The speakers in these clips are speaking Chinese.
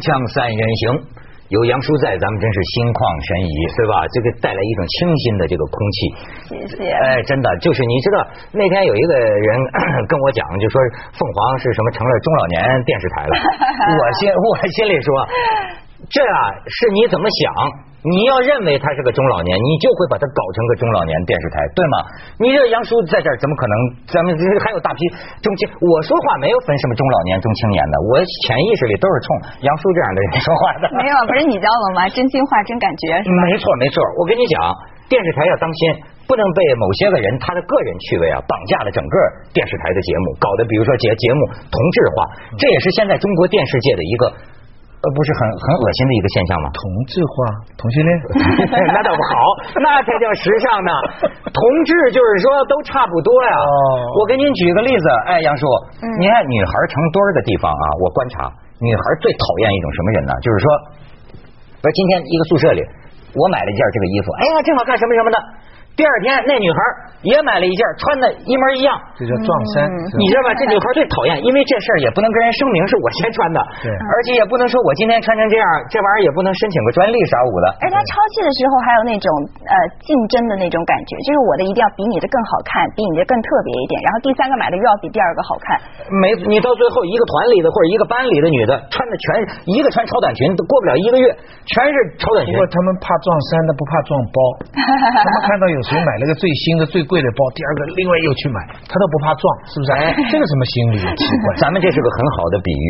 锵三人行，有杨叔在，咱们真是心旷神怡，对吧？这个带来一种清新的这个空气。谢谢。哎，真的就是你知道，那天有一个人跟我讲，就说凤凰是什么成了中老年电视台了。我心我心里说，这啊是你怎么想？你要认为他是个中老年，你就会把他搞成个中老年电视台，对吗？你这杨叔在这儿怎么可能？咱们 还有大批中青，我说话没有分什么中老年、中青年的，我潜意识里都是冲杨叔这样的人说话的。没有，不是你教我吗？真心话，真感觉。没错，没错。我跟你讲，电视台要当心，不能被某些个人他的个人趣味啊绑架了整个电视台的节目，搞得比如说节节目同质化，这也是现在中国电视界的一个。呃，不是很很恶心的一个现象吗？同质化，同性恋，那倒不好，那才叫时尚呢。同志就是说都差不多呀。哦，我给您举个例子，哎，杨叔，你看女孩成堆的地方啊，我观察女孩最讨厌一种什么人呢？就是说，不是今天一个宿舍里，我买了一件这个衣服，哎呀，正好看什么什么的。第二天，那女孩也买了一件，穿的一模一样。这叫撞衫，你知道吧？这女孩最讨厌，因为这事儿也不能跟人声明是我先穿的，对，而且也不能说我今天穿成这样，这玩意儿也不能申请个专利啥五的。而且抄袭的时候还有那种呃竞争的那种感觉，就是我的一定要比你的更好看，比你的更特别一点，然后第三个买的又要比第二个好看。没，你到最后一个团里的或者一个班里的女的穿的全一个穿超短裙都过不了一个月，全是超短裙。不过他们怕撞衫的，不怕撞包。他们看到有。谁买了个最新的最贵的包，第二个另外又去买，他都不怕撞，是不是？哎，这个什么心理？奇怪，咱们这是个很好的比喻，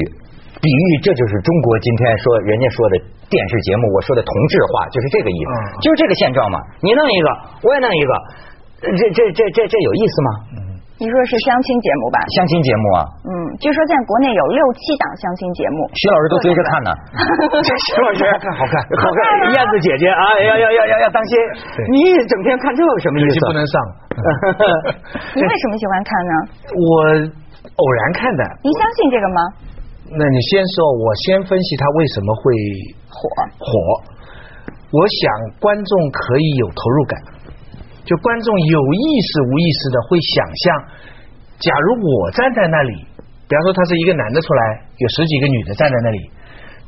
比喻这就是中国今天说人家说的电视节目，我说的同质化就是这个意思，就是这个现状嘛。你弄一个，我也弄一个，这这这这这有意思吗？你说是相亲节目吧？相亲节目啊。嗯，据说现在国内有六七档相亲节目。徐老师都追着看呢。徐老师看好看，好看。燕子姐姐啊，要要要要要当心。你整天看这个什么意思？不能上。你为什么喜欢看呢？我偶然看的。您相信这个吗？那你先说，我先分析他为什么会火火。我想观众可以有投入感。就观众有意识无意识的会想象，假如我站在那里，比方说他是一个男的出来，有十几个女的站在那里，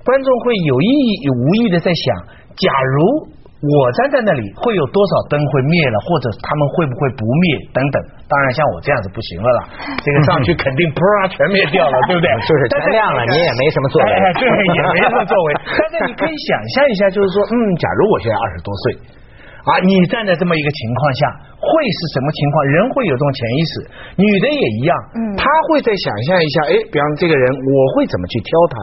观众会有意无意的在想，假如我站在那里，会有多少灯会灭了，或者他们会不会不灭等等。当然像我这样子不行了啦，这个上去肯定啪全灭掉了，对不对？就是全亮了，你也没什么作为，对，也没什么作为。但是你可以想象一下，就是说，嗯，假如我现在二十多岁。啊，你站在这么一个情况下，会是什么情况？人会有这种潜意识，女的也一样，嗯，她会再想象一下，哎，比方这个人，我会怎么去挑他？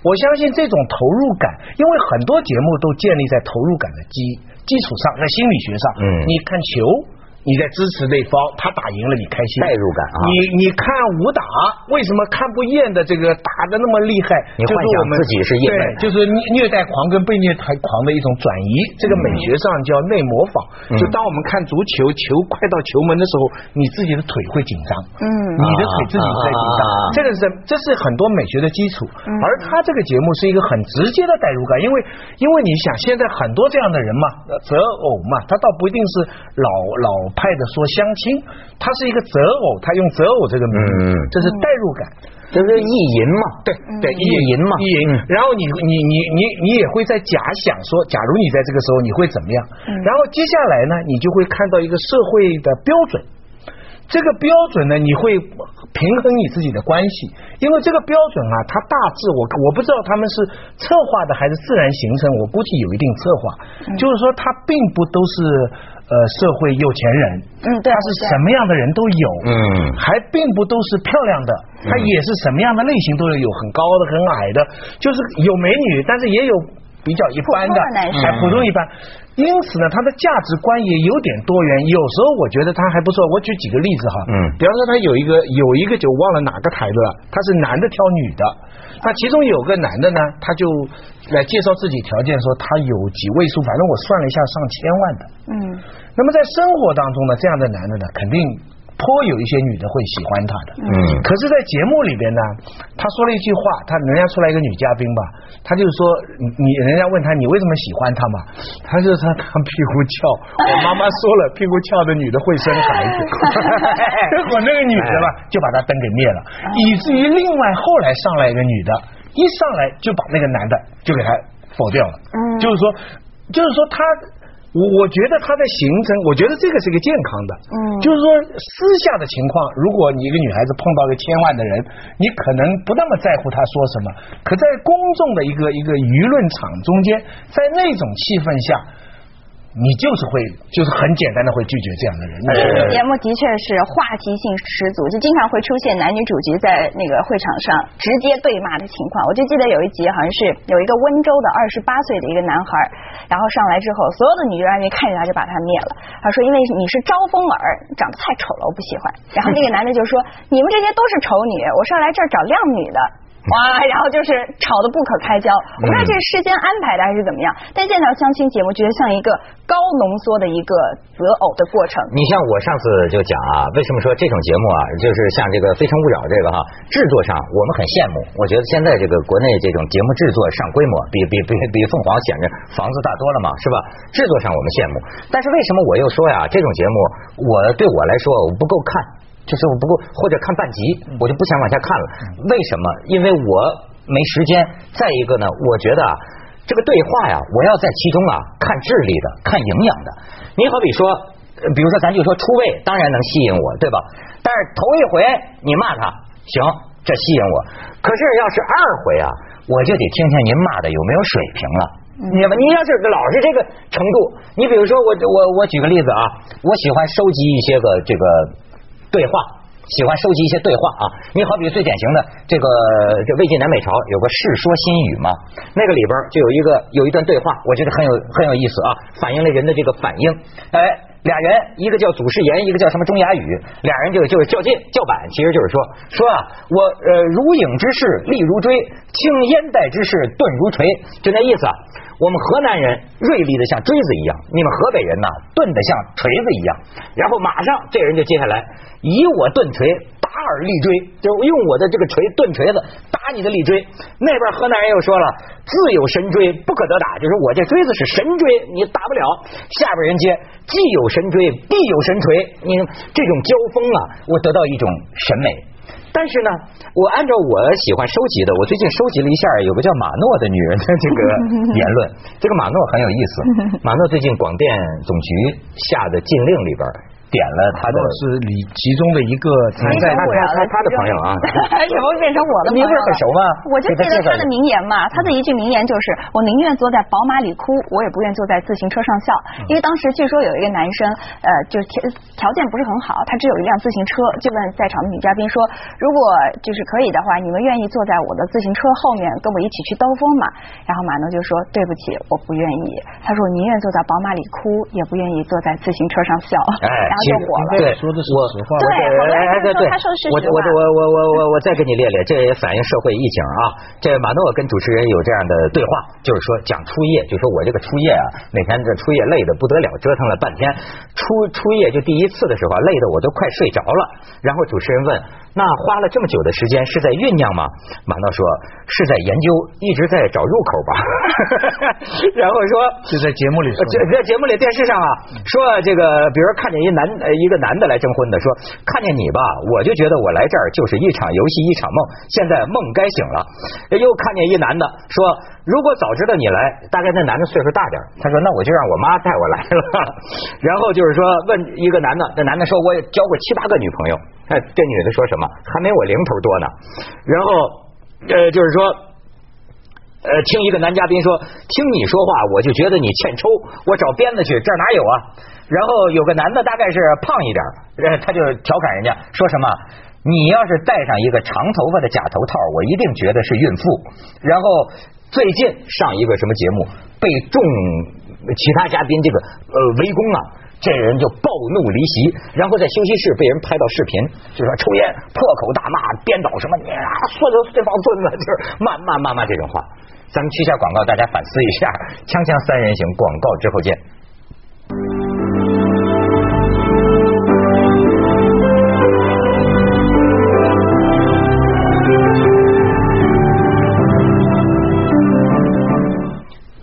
我相信这种投入感，因为很多节目都建立在投入感的基基础上，在心理学上，嗯，你看球。你在支持那方，他打赢了，你开心，代入感啊！你你看武打，为什么看不厌的这个打的那么厉害？你幻想自己是对，就是虐虐待狂跟被虐待狂的一种转移，这个美学上叫内模仿。就当我们看足球，球快到球门的时候，你自己的腿会紧张，嗯，你的腿自己在紧张，这个是这是很多美学的基础。而他这个节目是一个很直接的代入感，因为因为你想现在很多这样的人嘛，择偶嘛，他倒不一定是老老。派的说相亲，他是一个择偶，他用择偶这个名字，这是代入感，这是意淫嘛？对对，意淫嘛，意淫。然后你你你你你也会在假想说，假如你在这个时候你会怎么样？然后接下来呢，你就会看到一个社会的标准。这个标准呢，你会平衡你自己的关系，因为这个标准啊，它大致我我不知道他们是策划的还是自然形成，我估计有一定策划，就是说它并不都是。呃，社会有钱人，嗯，对，他是什么样的人都有，嗯，还并不都是漂亮的，他也是什么样的类型都有，有很高的，很矮的，就是有美女，但是也有比较一般的，还普通一般。因此呢，他的价值观也有点多元。有时候我觉得他还不错。我举几个例子哈，嗯，比方说他有一个有一个就忘了哪个台的了，他是男的挑女的，那其中有个男的呢，他就来介绍自己条件，说他有几位数，反正我算了一下，上千万的，嗯。那么在生活当中呢，这样的男的呢，肯定。颇有一些女的会喜欢他的，嗯，可是，在节目里边呢，他说了一句话，他人家出来一个女嘉宾吧，他就是说，你人家问他你为什么喜欢他嘛，他就说他他屁股翘，我妈妈说了，屁股翘的女的会生孩子，结果那个女的吧就把他灯给灭了，以至于另外后来上来一个女的。一上来就把那个男的就给他否掉了。嗯，就是说，就是说他。我我觉得他的形成，我觉得这个是一个健康的，嗯，就是说私下的情况，如果你一个女孩子碰到一个千万的人，你可能不那么在乎他说什么，可在公众的一个一个舆论场中间，在那种气氛下。你就是会，就是很简单的会拒绝这样的人。这期节目的确是话题性十足，就经常会出现男女主角在那个会场上直接对骂的情况。我就记得有一集，好像是有一个温州的二十八岁的一个男孩，然后上来之后，所有的女嘉宾看见他就把他灭了。他说：“因为你是招风耳，长得太丑了，我不喜欢。”然后那个男的就说：“你们这些都是丑女，我是来这儿找靓女的。”哇，然后就是吵得不可开交，我不知道这是事先安排的还是怎么样。但这条相亲节目觉得像一个高浓缩的一个择偶的过程。你像我上次就讲啊，为什么说这种节目啊，就是像这个《非诚勿扰》这个哈，制作上我们很羡慕。我觉得现在这个国内这种节目制作上规模，比比比比凤凰显着房子大多了嘛，是吧？制作上我们羡慕，但是为什么我又说呀，这种节目我对我来说我不够看。就是我不过或者看半集，我就不想往下看了。为什么？因为我没时间。再一个呢，我觉得啊，这个对话呀，我要在其中啊看智力的，看营养的。你好比说，比如说咱就说出位，当然能吸引我，对吧？但是头一回你骂他，行，这吸引我。可是要是二回啊，我就得听听您骂的有没有水平了。你你要是老是这个程度，你比如说我我我举个例子啊，我喜欢收集一些个这个。对话，喜欢收集一些对话啊！你好比最典型的这个，这魏晋南北朝有个《世说新语》嘛，那个里边就有一个有一段对话，我觉得很有很有意思啊，反映了人的这个反应。哎，俩人一个叫祖师言，一个叫什么钟雅语，俩人就就是较劲叫板，其实就是说说啊，我呃如影之势力如锥，青烟袋之势钝如锤，就那意思。啊。我们河南人锐利的像锥子一样，你们河北人呢钝的像锤子一样。然后马上这人就接下来以我钝锤打尔立锥，就用我的这个锤钝锤子打你的立锥。那边河南人又说了，自有神锥不可得打，就是我这锥子是神锥，你打不了。下边人接既有神锥必有神锤，你这种交锋啊，我得到一种审美。但是呢，我按照我喜欢收集的，我最近收集了一下有个叫马诺的女人的 这个言论。这个马诺很有意思，马诺最近广电总局下的禁令里边。点了他的是你其中的一个参赛他他他的朋友啊，怎么变成我的？你不是很熟吗？我就记得他的名言嘛，他的一句名言就是“我宁愿坐在宝马里哭，我也不愿坐在自行车上笑”。因为当时据说有一个男生，呃，就是条条件不是很好，他只有一辆自行车，就问在场的女嘉宾说：“如果就是可以的话，你们愿意坐在我的自行车后面跟我一起去兜风吗？”然后马诺就说：“对不起，我不愿意。”他说：“我宁愿坐在宝马里哭，也不愿意坐在自行车上笑。”然后。就火了，对，说的是实话。对，对对，他说是我我我我我我我再给你列列，这也反映社会疫情啊。这马诺跟主持人有这样的对话，就是说讲初夜，就说我这个初夜啊，每天这初夜累的不得了，折腾了半天，初初夜就第一次的时候累的我都快睡着了。然后主持人问。那花了这么久的时间是在酝酿吗？马诺说是在研究，一直在找入口吧。然后说就在节目里，在在节目里电视上啊，说这个，比如看见一男一个男的来征婚的，说看见你吧，我就觉得我来这儿就是一场游戏一场梦，现在梦该醒了。又看见一男的说，如果早知道你来，大概那男的岁数大点，他说那我就让我妈带我来了。然后就是说问一个男的，那男的说我也交过七八个女朋友。哎，这女的说什么？还没我零头多呢。然后，呃，就是说，呃，听一个男嘉宾说，听你说话，我就觉得你欠抽。我找鞭子去，这哪有啊？然后有个男的，大概是胖一点，他就调侃人家，说什么？你要是戴上一个长头发的假头套，我一定觉得是孕妇。然后最近上一个什么节目，被众其他嘉宾这个呃围攻啊。这人就暴怒离席，然后在休息室被人拍到视频，就说抽烟、破口大骂、颠倒什么你啊，说的这帮孙子就是骂骂骂骂这种话。咱们去下广告，大家反思一下。锵锵三人行，广告之后见。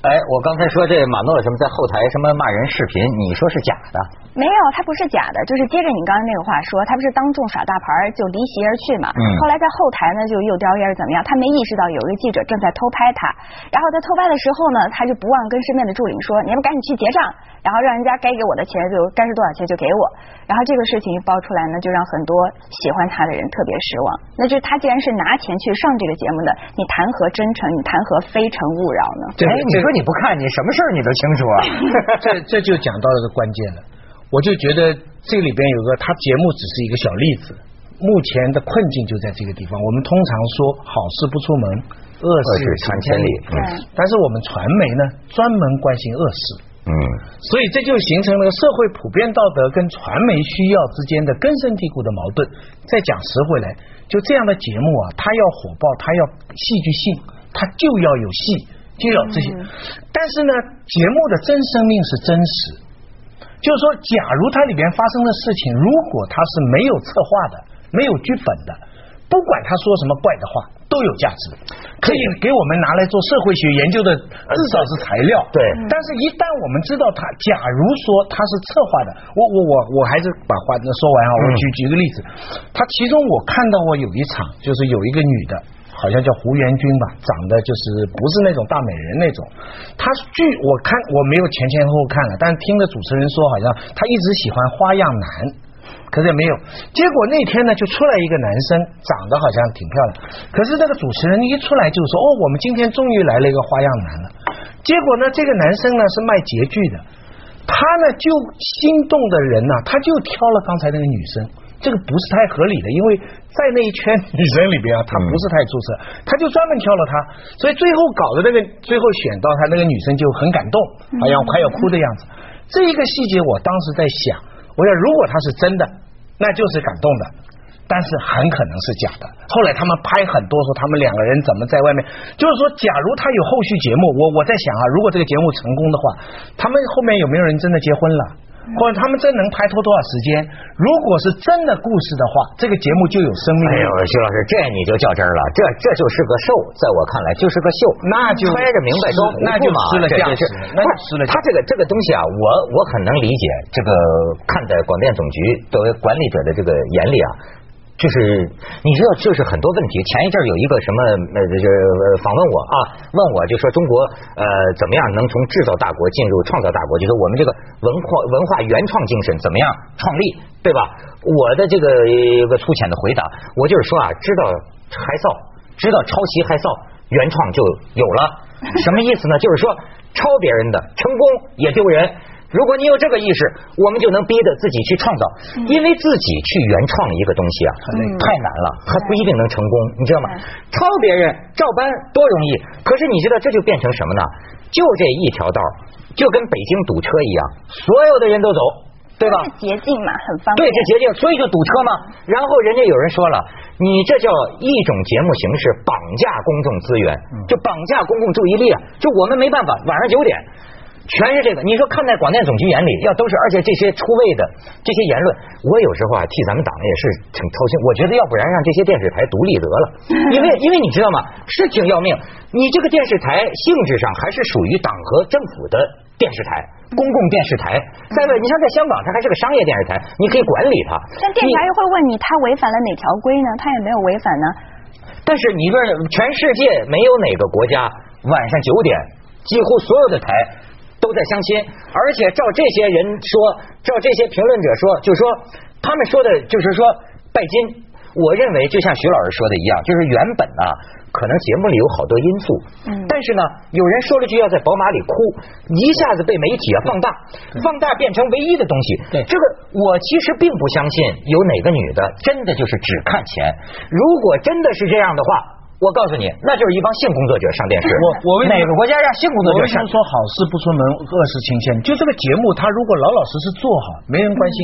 哎，我刚说这马诺什么在后台什么骂人视频，你说是假的？没有，他不是假的，就是接着你刚才那个话说，他不是当众耍大牌就离席而去嘛？嗯。后来在后台呢就又叼烟怎么样？他没意识到有一个记者正在偷拍他，然后在偷拍的时候呢，他就不忘跟身边的助理说：“你们赶紧去结账，然后让人家该给我的钱就该是多少钱就给我。”然后这个事情一爆出来呢，就让很多喜欢他的人特别失望。那就是他既然是拿钱去上这个节目的，你谈何真诚？你谈何非诚勿扰呢？对，你说你不看，你什么事儿你都清楚啊？这这就讲到了个关键了。我就觉得这里边有个，他节目只是一个小例子，目前的困境就在这个地方。我们通常说好事不出门，恶事传千里。嗯。但是我们传媒呢，专门关心恶事。嗯。所以这就形成了社会普遍道德跟传媒需要之间的根深蒂固的矛盾。再讲实回来，就这样的节目啊，它要火爆，它要戏剧性，它就要有戏，就有这些。但是呢，节目的真生命是真实。就是说，假如它里边发生的事情，如果它是没有策划的、没有剧本的，不管他说什么怪的话，都有价值，可以给我们拿来做社会学研究的，至少是材料。对。但是，一旦我们知道他，假如说他是策划的，我我我我还是把话说完啊。我举举个例子，他其中我看到过有一场，就是有一个女的。好像叫胡元君吧，长得就是不是那种大美人那种。他据我看，我没有前前后后看了，但听着主持人说，好像他一直喜欢花样男，可是也没有。结果那天呢，就出来一个男生，长得好像挺漂亮。可是这个主持人一出来就说：“哦，我们今天终于来了一个花样男了。”结果呢，这个男生呢是卖洁具的，他呢就心动的人呢，他就挑了刚才那个女生。这个不是太合理的，因为在那一圈女生里边啊，她不是太出色，他就专门挑了她，所以最后搞的那个，最后选到她那个女生就很感动，好像快要哭的样子。这一个细节，我当时在想，我想如果她是真的，那就是感动的，但是很可能是假的。后来他们拍很多说他们两个人怎么在外面，就是说，假如他有后续节目，我我在想啊，如果这个节目成功的话，他们后面有没有人真的结婚了？或者他们真能拍拖多少时间？如果是真的故事的话，这个节目就有生命。哎呦，徐老师，这你就较真了，这这就是个秀，在我看来就是个秀，那就揣着明白装那就失了价值，那就失了。他这个这个东西啊，我我很能理解，这个看在广电总局作为管理者的这个眼里啊。就是你知道，就是很多问题。前一阵有一个什么呃，就访问我啊，问我就说中国呃怎么样能从制造大国进入创造大国？就是我们这个文化文化原创精神怎么样创立，对吧？我的这个一个粗浅的回答，我就是说啊，知道害臊，知道抄袭害臊，原创就有了。什么意思呢？就是说抄别人的成功也丢人。如果你有这个意识，我们就能逼着自己去创造，因为自己去原创一个东西啊，太难了，还不一定能成功，你知道吗？抄别人照搬多容易，可是你知道这就变成什么呢？就这一条道，就跟北京堵车一样，所有的人都走，对吧？捷径嘛，很方便。对，是捷径，所以就堵车嘛。然后人家有人说了，你这叫一种节目形式绑架公众资源，就绑架公共注意力啊！就我们没办法，晚上九点。全是这个，你说看在广电总局眼里，要都是，而且这些出位的这些言论，我有时候啊替咱们党也是挺操心。我觉得要不然让这些电视台独立得了，因为因为你知道吗？是挺要命。你这个电视台性质上还是属于党和政府的电视台，公共电视台。再问，你像在香港，它还是个商业电视台，你可以管理它。但电视台又会问你，它违反了哪条规呢？它也没有违反呢。但是你问，全世界没有哪个国家晚上九点几乎所有的台。都在相亲，而且照这些人说，照这些评论者说，就说他们说的就是说拜金。我认为就像徐老师说的一样，就是原本啊，可能节目里有好多因素，嗯，但是呢，有人说了句要在宝马里哭，一下子被媒体啊放大，放大变成唯一的东西。对，这个我其实并不相信有哪个女的真的就是只看钱。如果真的是这样的话。我告诉你，那就是一帮性工作者上电视。我我哪个国家让性工作者上？说好事不出门，恶事情先。就这个节目，他如果老老实实做好，没人关心。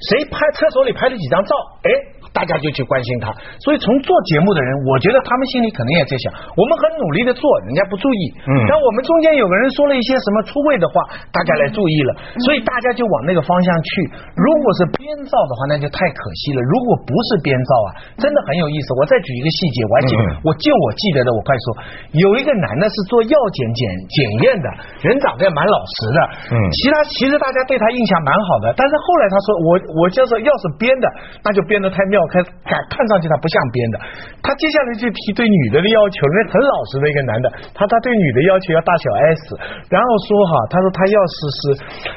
谁拍厕所里拍了几张照？哎，大家就去关心他。所以从做节目的人，我觉得他们心里可能也在想，我们很努力的做，人家不注意。嗯。但我们中间有个人说了一些什么出位的话，大家来注意了，所以大家就往那个方向去。如果是编造的话，那就太可惜了。如果不是编造啊，真的很有意思。我再举一个细节，我还记得，我就我记得的，我快说，有一个男的是做药检检检验的，人长得也蛮老实的。嗯。其他其实大家对他印象蛮好的，但是后来他说，我我就说，要是编的，那就编的太妙，看看看上去他不像编的。他接下来就提对女的的要求，那很老实的一个男的，他他对女的要求要大小 S，然后说哈，他说他要是是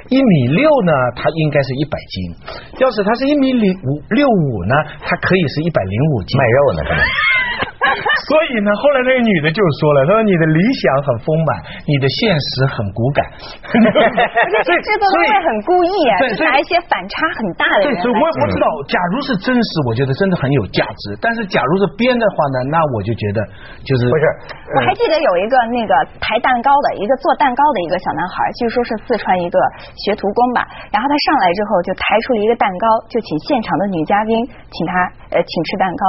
一米六呢，他应该是一百斤；要是他是一米零五六五呢，他可以是一百零五斤。卖肉呢，所以呢，后来那个女的就说了，她说你的理想很丰满，你的现实很骨感。这制作单位很故意啊，就拿一些反差很大的。对，所以我也不知道，假如是真实，我觉得真的很有价值。但是假如是编的话呢，那我就觉得就是不是。我还记得有一个那个抬蛋糕的一个做蛋糕的一个小男孩，据说是四川一个学徒工吧。然后他上来之后就抬出了一个蛋糕，就请现场的女嘉宾请他呃请吃蛋糕，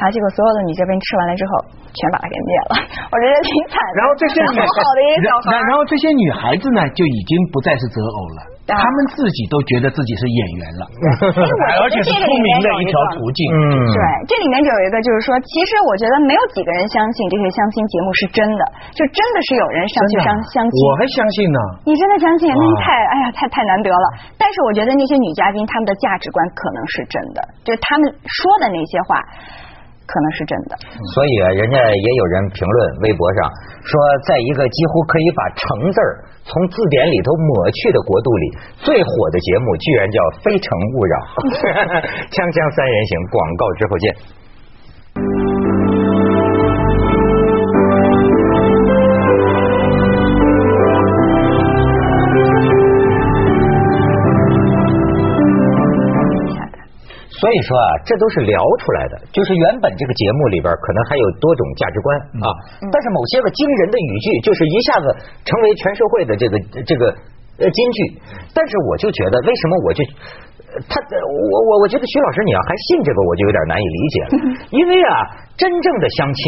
然后结果所有的女嘉宾吃完了之后，全把他给灭了。我觉得挺惨。然后这些好的一个小孩，然后这些女孩子呢，就已经不再是择偶了。他们自己都觉得自己是演员了，而且是出名的一条途径。嗯，对，这里面就有一个，就是说，其实我觉得没有几个人相信这些相亲节目是真的，就真的是有人上去相相亲。我还相信呢。你真的相信？那太，哎呀，太太难得了。但是我觉得那些女嘉宾，她们的价值观可能是真的，就她们说的那些话。可能是真的，所以啊，人家也有人评论微博上说，在一个几乎可以把“成”字儿从字典里头抹去的国度里，最火的节目居然叫《非诚勿扰》。锵锵三人行，广告之后见。所以说啊，这都是聊出来的。就是原本这个节目里边可能还有多种价值观啊，但是某些个惊人的语句，就是一下子成为全社会的这个这个呃金句。但是我就觉得，为什么我就他我我我觉得徐老师你要还信这个，我就有点难以理解了。因为啊，真正的相亲。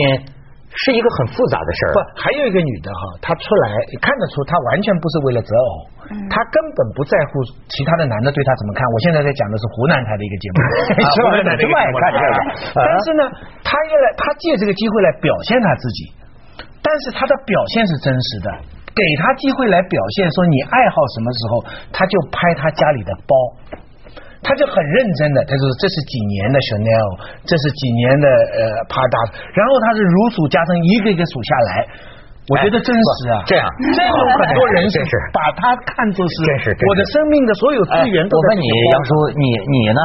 是一个很复杂的事儿。不，还有一个女的哈，她出来看得出，她完全不是为了择偶，她根本不在乎其他的男的对她怎么看。我现在在讲的是湖南台的一个节目，湖南台这么爱看这个。但是呢，她要来，她借这个机会来表现她自己，但是她的表现是真实的，给她机会来表现，说你爱好什么时候，她就拍她家里的包。他就很认真的，他说这是几年的 Chanel，这是几年的呃 Prada，然后他是如数家珍，一个一个数下来，我觉得真实啊，这样，这有很多人是把他看作是我的生命的所有资源。我问你，杨叔，你你呢？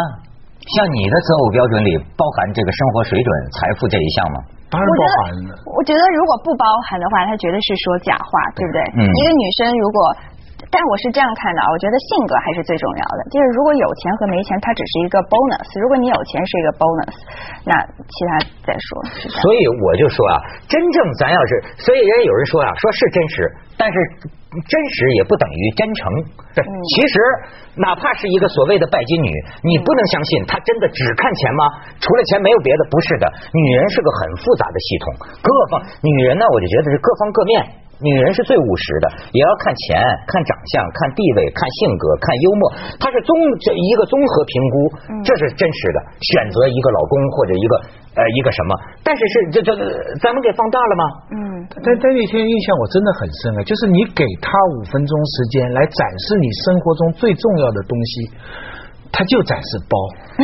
像你的择偶标准里包含这个生活水准、财富这一项吗？当然包含了。我觉得如果不包含的话，他绝对是说假话，对不对？嗯。一个女生如果。但我是这样看的啊，我觉得性格还是最重要的。就是如果有钱和没钱，它只是一个 bonus。如果你有钱是一个 bonus，那其他再说。所以我就说啊，真正咱要是，所以人家有人说啊，说是真实，但是真实也不等于真诚。其实哪怕是一个所谓的拜金女，你不能相信她真的只看钱吗？除了钱没有别的？不是的，女人是个很复杂的系统，各方女人呢，我就觉得是各方各面。女人是最务实的，也要看钱、看长相、看地位、看性格、看幽默，她是综这一个综合评估，这是真实的。选择一个老公或者一个呃一个什么，但是是这这咱们给放大了吗？嗯，但但那天印象我真的很深啊，就是你给他五分钟时间来展示你生活中最重要的东西，他就展示包。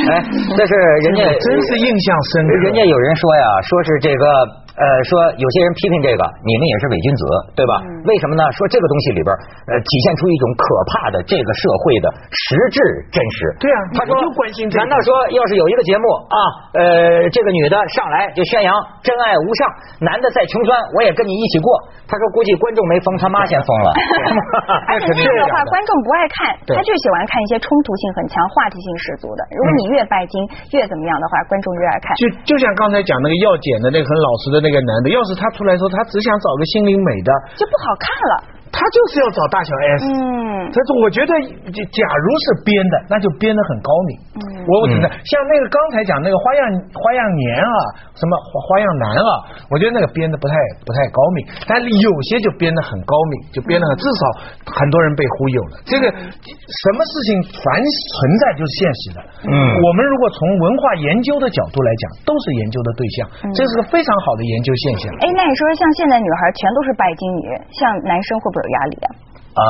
哎，这是人家 真是印象深刻。人家有人说呀，说是这个。呃，说有些人批评这个，你们也是伪君子，对吧？为什么呢？说这个东西里边，呃，体现出一种可怕的这个社会的实质真实。对啊，他说就关心这个。难道说要是有一个节目啊，呃，这个女的上来就宣扬真爱无上，男的再穷酸我也跟你一起过？他说估计观众没疯，他妈先疯了。而且这个的话，观众不爱看，他就喜欢看一些冲突性很强、话题性十足的。如果你越拜金越怎么样的话，观众越爱看。就就像刚才讲那个药检的那个很老实的。那个男的，要是他出来说他只想找个心灵美的，就不好看了。他就是要找大小 S。嗯，但是我觉得，假如是编的，那就编的很高明。嗯，我我觉得像那个刚才讲那个花样花样年啊，什么花花样男啊，我觉得那个编的不太不太高明，但有些就编的很高明，就编的很至少很多人被忽悠了。这个什么事情凡存在就是现实的。嗯，我们如果从文化研究的角度来讲，都是研究的对象，这是个非常好的研究现象。哎，那你说像现在女孩全都是拜金女，像男生会不会有压力啊？啊？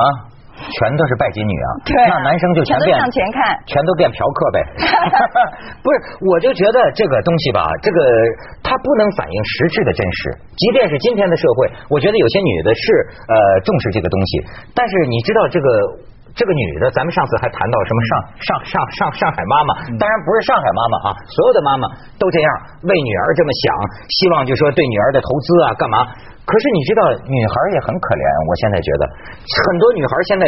全都是拜金女啊？对，那男生就全变向前看，全都变嫖客呗。不是，我就觉得这个东西吧，这个它不能反映实质的真实。即便是今天的社会，我觉得有些女的是呃重视这个东西，但是你知道这个这个女的，咱们上次还谈到什么上上上上上海妈妈，当然不是上海妈妈啊，所有的妈妈都这样为女儿这么想，希望就说对女儿的投资啊干嘛。可是你知道，女孩也很可怜。我现在觉得，很多女孩现在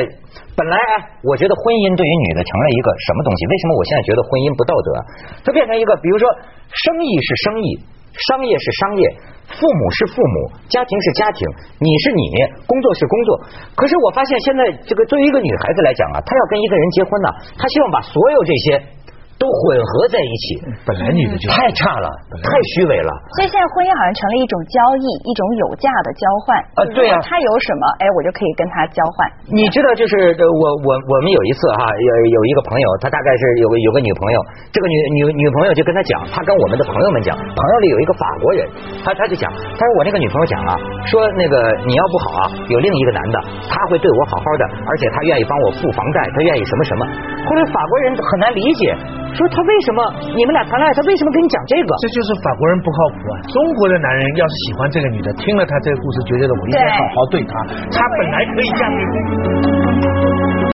本来，我觉得婚姻对于女的成了一个什么东西？为什么我现在觉得婚姻不道德？它变成一个，比如说，生意是生意，商业是商业，父母是父母，家庭是家庭，你是你，工作是工作。可是我发现，现在这个对于一个女孩子来讲啊，她要跟一个人结婚呢，她希望把所有这些。都混合在一起，本来女的就太差了，太虚伪了。所以现在婚姻好像成了一种交易，一种有价的交换。啊，对呀，他有什么，哎，我就可以跟他交换。你知道，就是我我我们有一次哈，有有一个朋友，他大概是有个有个女朋友，这个女女女朋友就跟他讲，他跟我们的朋友们讲，朋友里有一个法国人，他他就讲，他说我那个女朋友讲啊，说那个你要不好啊，有另一个男的，他会对我好好的，而且他愿意帮我付房贷，他愿意什么什么。后来法国人很难理解。说他为什么你们俩谈恋爱，他为什么跟你讲这个？这就是法国人不靠谱啊！中国的男人要是喜欢这个女的，听了他这个故事，觉得我应该好好对她，她本来可以嫁给。